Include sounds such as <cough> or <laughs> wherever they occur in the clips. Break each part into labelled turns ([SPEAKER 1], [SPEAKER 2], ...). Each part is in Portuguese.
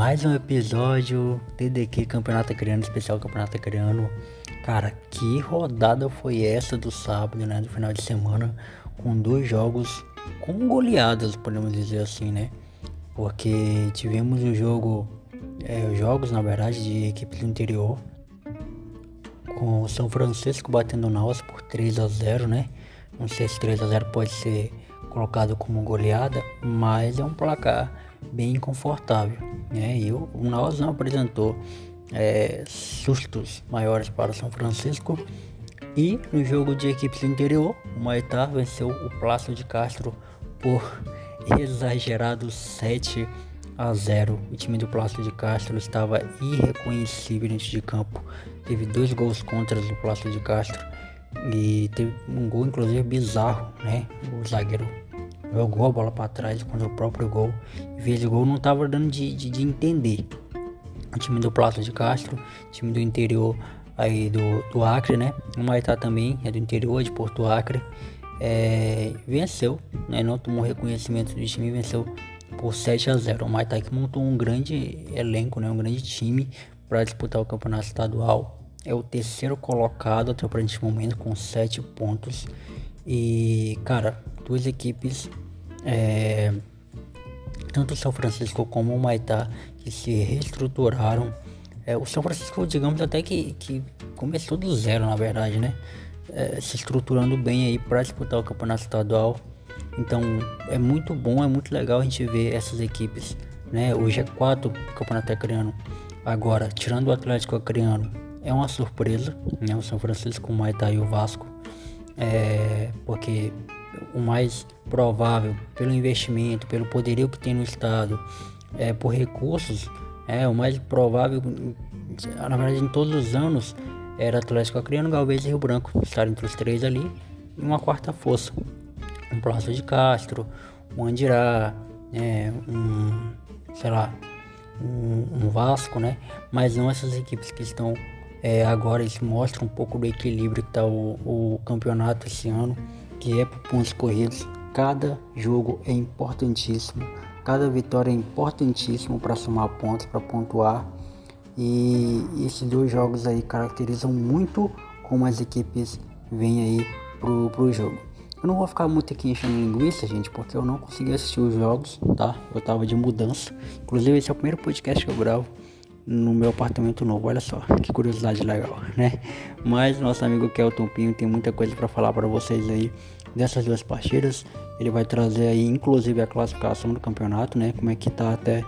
[SPEAKER 1] mais um episódio TDQ Campeonato Acreano, especial Campeonato Acreano. Cara, que rodada foi essa do sábado, né? Do final de semana, com dois jogos com goleadas, podemos dizer assim, né? Porque tivemos o jogo, é, os jogos na verdade de equipes do interior, com o São Francisco batendo o Naus por 3 a 0 né? Não sei se 3 a 0 pode ser colocado como goleada, mas é um placar bem confortável. Né? E o, o não apresentou é, sustos maiores para São Francisco. E no jogo de equipes do interior, o Maitá venceu o Plácio de Castro por exagerados 7 a 0. O time do Plácio de Castro estava irreconhecível dentro de campo. Teve dois gols contra do Plácio de Castro e teve um gol inclusive bizarro, né? O zagueiro jogou a bola para trás contra o próprio gol. E fez o gol não estava dando de, de, de, entender. O time do Plácio de Castro, time do interior aí do, do Acre, né? O Maitá também é do interior de Porto Acre. É, venceu, né? Não tomou reconhecimento do time, venceu por 7 a 0. O Maitá que montou um grande elenco, né? Um grande time para disputar o campeonato estadual. É o terceiro colocado até o presente momento com 7 pontos. E, cara, duas equipes, é, tanto o São Francisco como o Maitá, que se reestruturaram. É, o São Francisco, digamos até que, que começou do zero, na verdade, né? É, se estruturando bem aí para disputar o campeonato estadual. Então é muito bom, é muito legal a gente ver essas equipes. Né? Hoje é quatro campeonato acreano. Agora, tirando o Atlético Acreano, é uma surpresa, né? O São Francisco, o Maitá e o Vasco. É, porque o mais provável pelo investimento, pelo poderio que tem no estado, é, por recursos, é o mais provável, na verdade, em todos os anos, era Atlético Acreano, Galvez e Rio Branco, estar entre os três ali, e uma quarta força, um Plácio de Castro, um Andirá, é, um, sei lá, um, um, Vasco, né? Mas não essas equipes que estão é, agora, eles mostram um pouco do equilíbrio que está o, o campeonato esse ano que é por pontos corridos. Cada jogo é importantíssimo, cada vitória é importantíssimo para somar pontos, para pontuar. E esses dois jogos aí caracterizam muito como as equipes vêm aí pro, pro jogo. Eu não vou ficar muito aqui enchendo linguiça, gente, porque eu não consegui assistir os jogos, tá? Eu tava de mudança. Inclusive, esse é o primeiro podcast que eu gravo no meu apartamento novo. Olha só, que curiosidade legal, né? Mas nosso amigo Kelton Pinho tem muita coisa para falar para vocês aí dessas duas partidas. Ele vai trazer aí inclusive a classificação do campeonato, né? Como é que tá até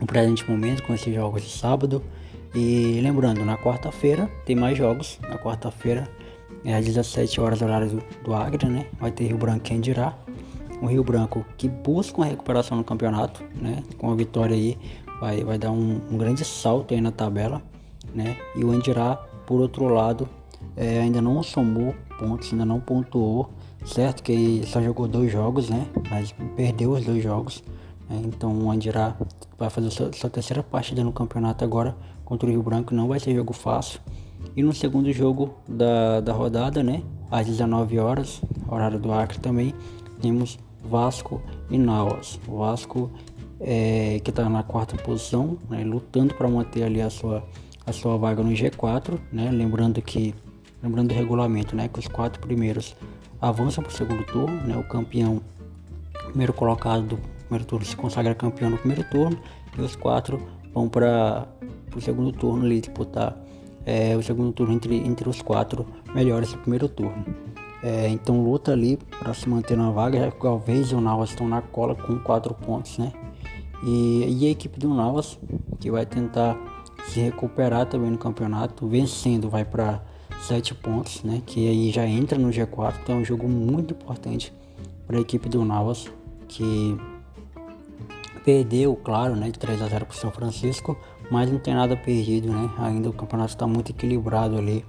[SPEAKER 1] o presente momento com esses jogos de sábado. E lembrando, na quarta-feira tem mais jogos. Na quarta-feira é às 17 horas horário do, Agri, né? Vai ter Rio Branco quem dirá. O Rio Branco que busca uma recuperação no campeonato, né? Com a vitória aí vai, vai dar um, um grande salto aí na tabela, né? E o Andirá, por outro lado, é, ainda não somou pontos, ainda não pontuou, certo? Que só jogou dois jogos, né? Mas perdeu os dois jogos. Né? Então o Andirá vai fazer sua, sua terceira partida no campeonato agora contra o Rio Branco, não vai ser jogo fácil. E no segundo jogo da, da rodada, né? Às 19 horas, horário do Acre também, temos Vasco e Nauas. Vasco é, que está na quarta posição, né, lutando para manter ali a sua, a sua vaga no G4, né, lembrando que lembrando do regulamento, né, que os quatro primeiros avançam para o segundo turno, né, o campeão primeiro colocado do primeiro turno se consagra campeão no primeiro turno e os quatro vão para o segundo turno ali disputar é, o segundo turno entre, entre os quatro melhores do primeiro turno. É, então luta ali para se manter na vaga, já que o o Navas estão na cola com quatro pontos, né? E, e a equipe do Navas, que vai tentar se recuperar também no campeonato, vencendo, vai para 7 pontos, né? Que aí já entra no G4, então é um jogo muito importante para a equipe do Navas, que perdeu, claro, né, de 3 a 0 para o São Francisco, mas não tem nada perdido, né? Ainda o campeonato está muito equilibrado ali.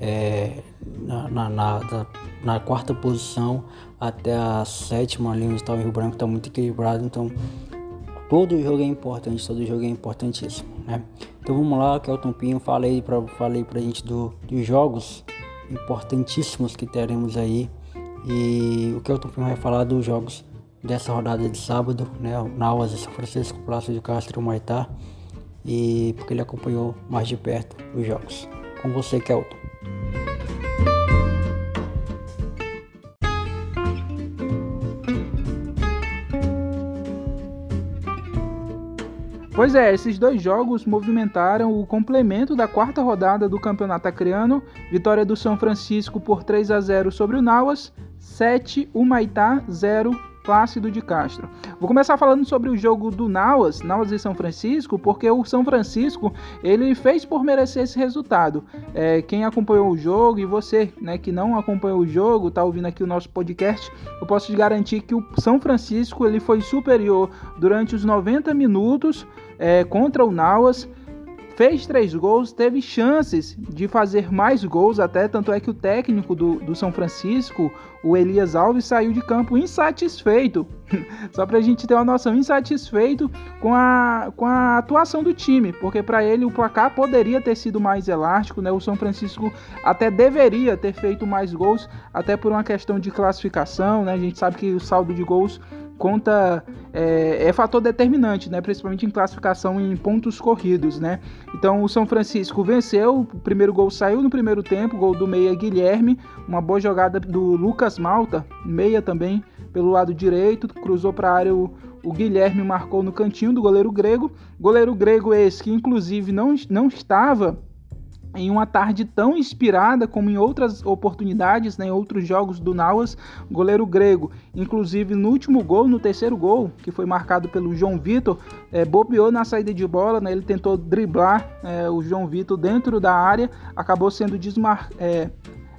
[SPEAKER 1] É, na, na, na, na, quarta posição até a sétima ali onde está o Rio Branco está muito equilibrado, então Todo jogo é importante, todo jogo é importantíssimo, né? Então vamos lá, Kelton Pinho, falei para falei pra gente do, dos jogos importantíssimos que teremos aí. E o Kelton Pinho vai falar dos jogos dessa rodada de sábado, né? Nauas, São Francisco, Plácido de Castro e Maitá. E porque ele acompanhou mais de perto os jogos. Com você, Kelton.
[SPEAKER 2] Pois é, esses dois jogos movimentaram o complemento da quarta rodada do Campeonato Acreano, vitória do São Francisco por 3 a 0 sobre o Nauas, 7 Humaitá 0 Plácido de Castro. Vou começar falando sobre o jogo do Nauas, Nauas e São Francisco, porque o São Francisco ele fez por merecer esse resultado. É, quem acompanhou o jogo e você, né, que não acompanhou o jogo, tá ouvindo aqui o nosso podcast, eu posso te garantir que o São Francisco ele foi superior durante os 90 minutos é, contra o Nauas fez três gols, teve chances de fazer mais gols, até tanto é que o técnico do, do São Francisco, o Elias Alves, saiu de campo insatisfeito. <laughs> Só para a gente ter uma noção, insatisfeito com a, com a atuação do time, porque para ele o placar poderia ter sido mais elástico, né? O São Francisco até deveria ter feito mais gols, até por uma questão de classificação, né? A gente sabe que o saldo de gols conta é, é, fator determinante, né? Principalmente em classificação em pontos corridos, né? Então o São Francisco venceu, o primeiro gol saiu no primeiro tempo, gol do meia Guilherme, uma boa jogada do Lucas Malta, meia também pelo lado direito, cruzou para a área o, o Guilherme marcou no cantinho do goleiro grego, goleiro grego esse que inclusive não, não estava em uma tarde tão inspirada como em outras oportunidades, né, em outros jogos do Nauas, goleiro grego. Inclusive no último gol, no terceiro gol, que foi marcado pelo João Vitor, é, bobeou na saída de bola, né, ele tentou driblar é, o João Vitor dentro da área, acabou sendo desmar é,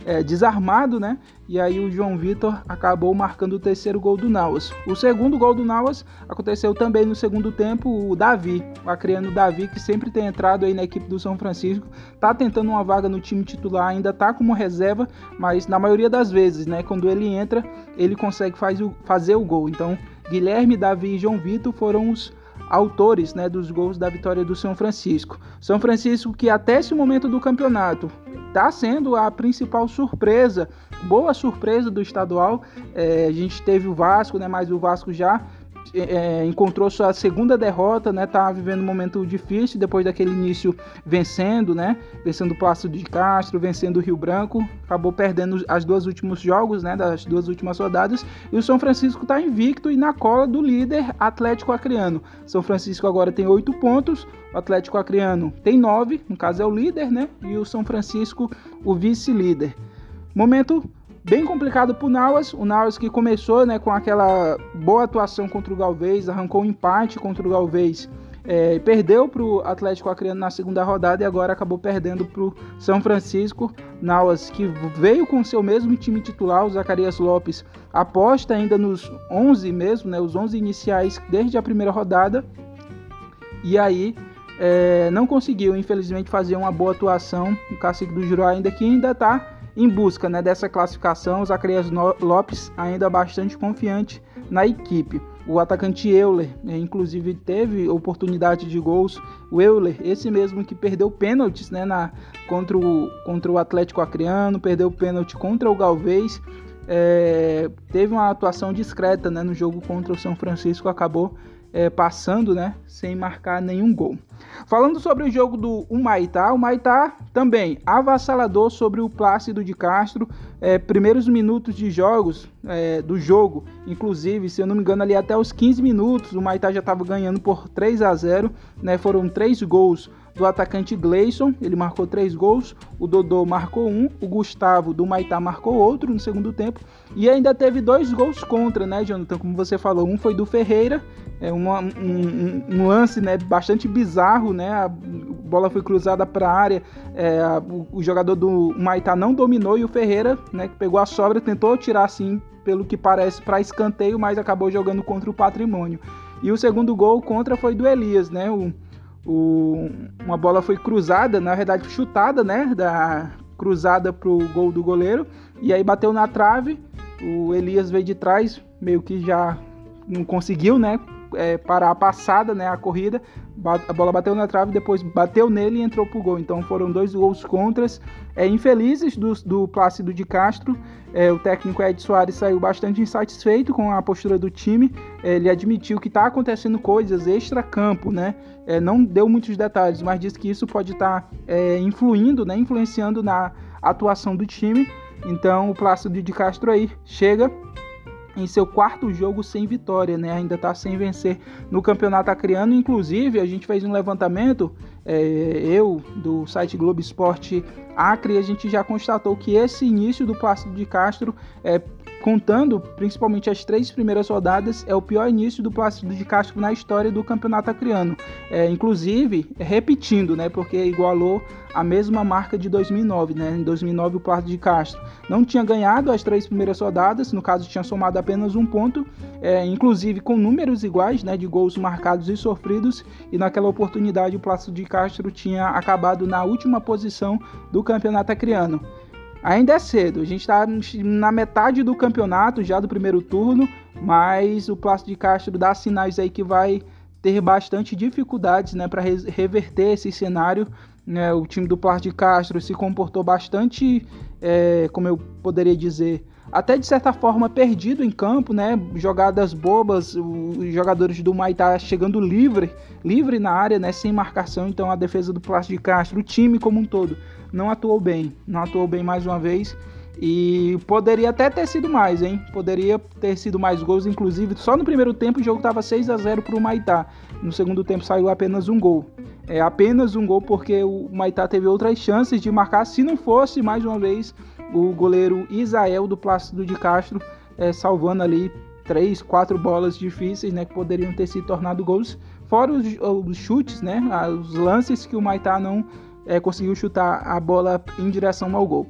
[SPEAKER 2] é, desarmado, né? E aí o João Vitor acabou marcando o terceiro gol do Nauas. O segundo gol do Nauas aconteceu também no segundo tempo, o Davi, o acreano Davi, que sempre tem entrado aí na equipe do São Francisco, tá tentando uma vaga no time titular, ainda tá como reserva, mas na maioria das vezes, né, quando ele entra, ele consegue faz o, fazer o gol. Então, Guilherme, Davi e João Vitor foram os autores né, dos gols da vitória do São Francisco. São Francisco que até esse momento do campeonato está sendo a principal surpresa, boa surpresa do estadual. É, a gente teve o Vasco, né, mas o Vasco já é, encontrou sua segunda derrota, né? Tá vivendo um momento difícil depois daquele início vencendo, né? Vencendo o Plácido de Castro, vencendo o Rio Branco, acabou perdendo as duas últimos jogos, né? Das duas últimas rodadas. E o São Francisco está invicto e na cola do líder Atlético Acreano. São Francisco agora tem oito pontos, o Atlético Acreano tem nove, no caso é o líder, né? E o São Francisco o vice-líder. Momento bem complicado para o Nauas. O Nauas que começou né, com aquela boa atuação contra o Galvez, arrancou um empate contra o Galvez. É, perdeu para o Atlético Acreano na segunda rodada e agora acabou perdendo para o São Francisco. Nauas que veio com seu mesmo time titular, o Zacarias Lopes, aposta ainda nos 11 mesmo, né, os 11 iniciais desde a primeira rodada. E aí é, não conseguiu, infelizmente, fazer uma boa atuação. O Cacique do Juruá ainda que ainda está em busca né, dessa classificação, o Zacarias Lopes ainda bastante confiante na equipe. O atacante Euler, né, inclusive, teve oportunidade de gols. O Euler, esse mesmo que perdeu pênaltis né, na, contra, o, contra o Atlético Acreano, perdeu pênalti contra o Galvez. É, teve uma atuação discreta né, no jogo contra o São Francisco, acabou é, passando né, sem marcar nenhum gol. Falando sobre o jogo do Humaitá, o Humaitá também avassalador sobre o Plácido de Castro. É, primeiros minutos de jogos é, do jogo, inclusive, se eu não me engano, ali até os 15 minutos, o Humaitá já estava ganhando por 3 a 0 né, Foram três gols do atacante Gleison, ele marcou três gols, o Dodô marcou um, o Gustavo do Maitá marcou outro no segundo tempo, e ainda teve dois gols contra, né, Jonathan? Como você falou, um foi do Ferreira, é uma, um, um, lance né, bastante bizarro, né? A bola foi cruzada para a área, é, o, o, jogador do Maitá não dominou e o Ferreira, né, que pegou a sobra, tentou tirar assim, pelo que parece, para escanteio, mas acabou jogando contra o patrimônio. E o segundo gol contra foi do Elias, né? O, o, uma bola foi cruzada, na verdade chutada, né? Da cruzada pro gol do goleiro e aí bateu na trave. O Elias veio de trás, meio que já não conseguiu, né? É, parar a passada, né, a corrida, a bola bateu na trave, depois bateu nele e entrou pro gol. Então foram dois gols contras, é, infelizes do, do Plácido de Castro. É, o técnico Ed Soares saiu bastante insatisfeito com a postura do time. É, ele admitiu que está acontecendo coisas extra-campo, né? É, não deu muitos detalhes, mas disse que isso pode estar tá, é, influindo, né, influenciando na atuação do time. Então o Plácido de Castro aí chega em seu quarto jogo sem vitória, né? Ainda está sem vencer no campeonato acreano. Inclusive, a gente fez um levantamento, é, eu do site Globo Esporte Acre, a gente já constatou que esse início do Plácido de Castro é contando principalmente as três primeiras rodadas, é o pior início do Plácido de Castro na história do campeonato acreano. É, inclusive, repetindo, né, porque igualou a mesma marca de 2009. Né? Em 2009, o Plácido de Castro não tinha ganhado as três primeiras rodadas, no caso, tinha somado apenas um ponto, é, inclusive com números iguais né, de gols marcados e sofridos, e naquela oportunidade o Plácido de Castro tinha acabado na última posição do campeonato acreano. Ainda é cedo, a gente está na metade do campeonato já do primeiro turno, mas o Plácido de Castro dá sinais aí que vai ter bastante dificuldades né, para reverter esse cenário. Né, o time do Plácido de Castro se comportou bastante, é, como eu poderia dizer, até de certa forma perdido em campo, né? Jogadas bobas, os jogadores do Maitá chegando livre, livre na área, né? Sem marcação. Então a defesa do Plástico de Castro, o time como um todo, não atuou bem, não atuou bem mais uma vez. E poderia até ter sido mais, hein? Poderia ter sido mais gols, inclusive. Só no primeiro tempo o jogo estava 6 a 0 para o Maitá. No segundo tempo saiu apenas um gol. É apenas um gol porque o Maitá teve outras chances de marcar. Se não fosse mais uma vez o goleiro Isael do Plácido de Castro é, salvando ali três, quatro bolas difíceis, né? Que poderiam ter se tornado gols. Fora os, os chutes, né? Os lances que o Maitá não é, conseguiu chutar a bola em direção ao gol.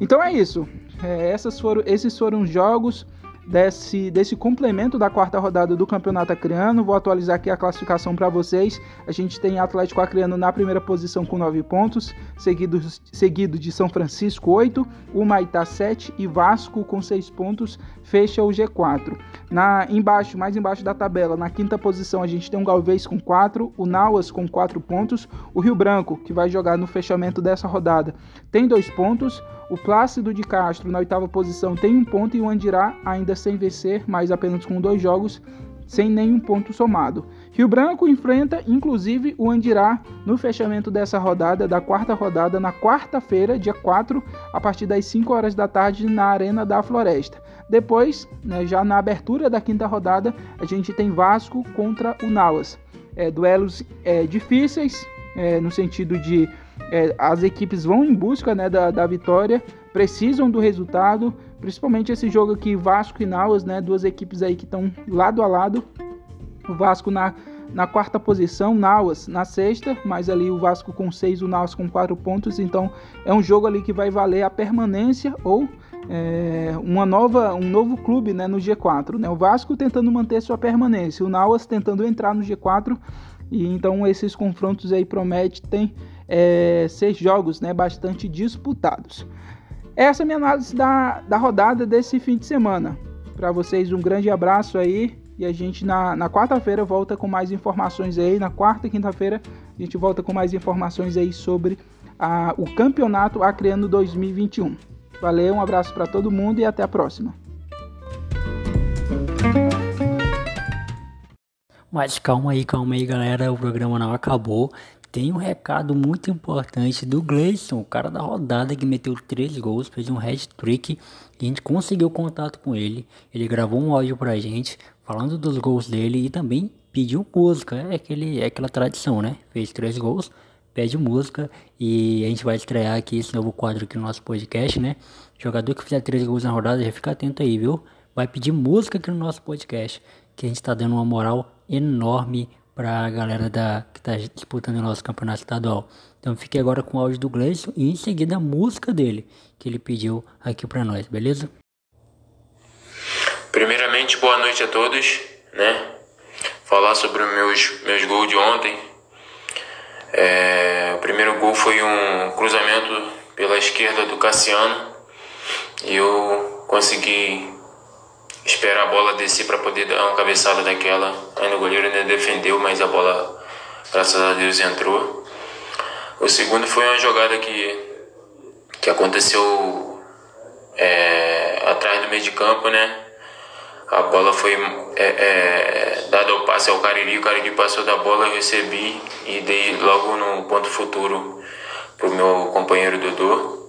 [SPEAKER 2] Então é isso. É, essas foram, esses foram os jogos desse, desse complemento da quarta rodada do Campeonato Acreano. Vou atualizar aqui a classificação para vocês. A gente tem Atlético Acreano na primeira posição com 9 pontos, seguido, seguido de São Francisco 8, o Maitá 7 e Vasco com 6 pontos fecha o G4. Na embaixo, mais embaixo da tabela, na quinta posição a gente tem o Galvez com 4, o Nauas com 4 pontos, o Rio Branco, que vai jogar no fechamento dessa rodada, tem 2 pontos, o Plácido de Castro na oitava posição tem um ponto e o Andirá ainda sem vencer, mas apenas com dois jogos, sem nenhum ponto somado. Rio Branco enfrenta inclusive o Andirá no fechamento dessa rodada, da quarta rodada, na quarta-feira, dia 4, a partir das 5 horas da tarde, na Arena da Floresta. Depois, né, já na abertura da quinta rodada, a gente tem Vasco contra o Nauas. É, duelos é, difíceis, é, no sentido de é, as equipes vão em busca né, da, da vitória, precisam do resultado, principalmente esse jogo aqui, Vasco e Nauas, né, duas equipes aí que estão lado a lado. O Vasco na, na quarta posição, Nauas na sexta, mas ali o Vasco com seis, o Nauas com quatro pontos. Então é um jogo ali que vai valer a permanência ou é, uma nova, um novo clube né, no G4. Né? O Vasco tentando manter sua permanência, o Nauas tentando entrar no G4. E então esses confrontos aí prometem é, seis jogos né, bastante disputados. Essa é a minha análise da, da rodada desse fim de semana. Para vocês, um grande abraço aí. E a gente na, na quarta-feira volta com mais informações aí. Na quarta e quinta-feira a gente volta com mais informações aí sobre a, o campeonato Acreano 2021. Valeu, um abraço para todo mundo e até a próxima.
[SPEAKER 1] Mas calma aí, calma aí, galera. O programa não acabou. Tem um recado muito importante do Gleison, o cara da rodada que meteu três gols, fez um hat-trick a gente conseguiu contato com ele. Ele gravou um áudio pra gente falando dos gols dele e também pediu música. É, aquele, é aquela tradição, né? Fez três gols, pede música e a gente vai estrear aqui esse novo quadro aqui no nosso podcast, né? Jogador que fizer três gols na rodada, já fica atento aí, viu? Vai pedir música aqui no nosso podcast, que a gente tá dando uma moral enorme para a galera da, que está disputando o nosso campeonato estadual. Então fique agora com o áudio do Gleison e em seguida a música dele, que ele pediu aqui para nós, beleza?
[SPEAKER 3] Primeiramente, boa noite a todos, né? Falar sobre os meus, meus gols de ontem. É, o primeiro gol foi um cruzamento pela esquerda do Cassiano e eu consegui esperar a bola descer para poder dar uma cabeçada daquela. Ainda o goleiro ainda defendeu, mas a bola, graças a Deus, entrou. O segundo foi uma jogada que, que aconteceu é, atrás do meio de campo, né? A bola foi é, é, dada ao passe ao Cariri, o Cariri passou da bola, eu recebi e dei logo no ponto futuro pro meu companheiro Dodô.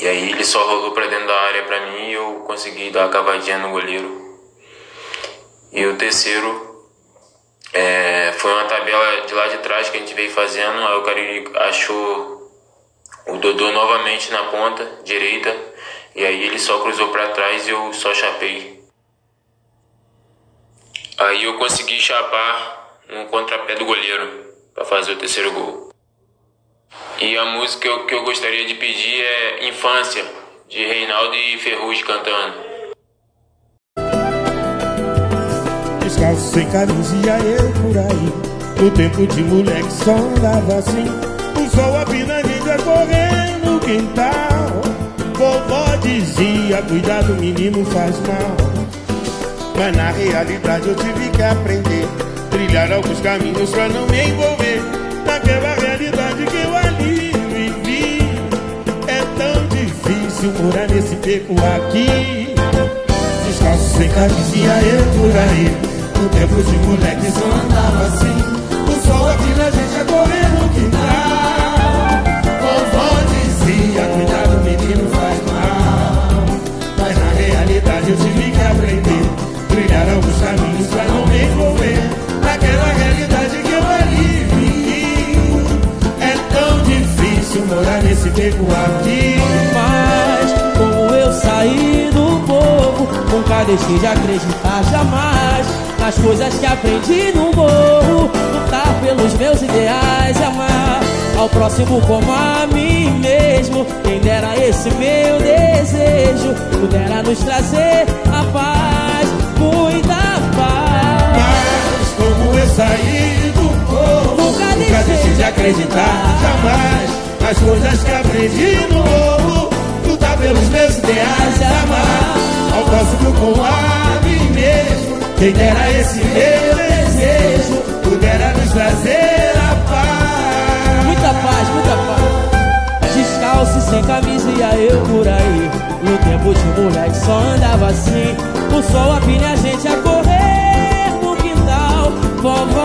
[SPEAKER 3] E aí ele só rolou para dentro da área para mim e eu consegui dar a cavadinha no goleiro. E o terceiro é, foi uma tabela de lá de trás que a gente veio fazendo, aí o Cariri achou o Dodô novamente na ponta direita e aí ele só cruzou para trás e eu só chapei. Aí eu consegui chapar no contrapé do goleiro para fazer o terceiro gol. E a música que eu gostaria de pedir é Infância, de Reinaldo e Ferrugem cantando.
[SPEAKER 4] Descalço sem camisa eu por aí. No tempo de moleque só andava assim. O sol a pina negra correndo no quintal. Vovó dizia, cuidado menino faz mal. Mas na realidade eu tive que aprender. Trilhar alguns caminhos pra não me envolver. Naquela realidade que morar nesse beco aqui. Descalço sem camisinha eu por aí. No tempo de moleque só andava assim. O sol aqui na gente é correr no quintal Vovó dizia, cuidado menino faz mal. Mas na realidade eu tive que aprender. Trilhar alguns caminhos pra não me envolver. Naquela realidade que eu ali vi. É tão difícil morar nesse beco aqui.
[SPEAKER 5] Nunca deixei de acreditar jamais nas coisas que aprendi no morro. Lutar pelos meus ideais e amar ao próximo como a mim mesmo. Quem dera esse meu desejo pudera nos trazer a paz muita paz.
[SPEAKER 4] Mas como eu saí do povo,
[SPEAKER 5] nunca,
[SPEAKER 4] nunca deixei de acreditar jamais nas coisas que aprendi no morro. Lutar pelos meus ideais e amar próximo com a mim mesmo. Quem dera esse meu desejo pudera nos trazer a paz.
[SPEAKER 5] Muita paz, muita paz. Descalço sem camisa ia eu por aí. No tempo de moleque só andava assim. O sol apilha a gente a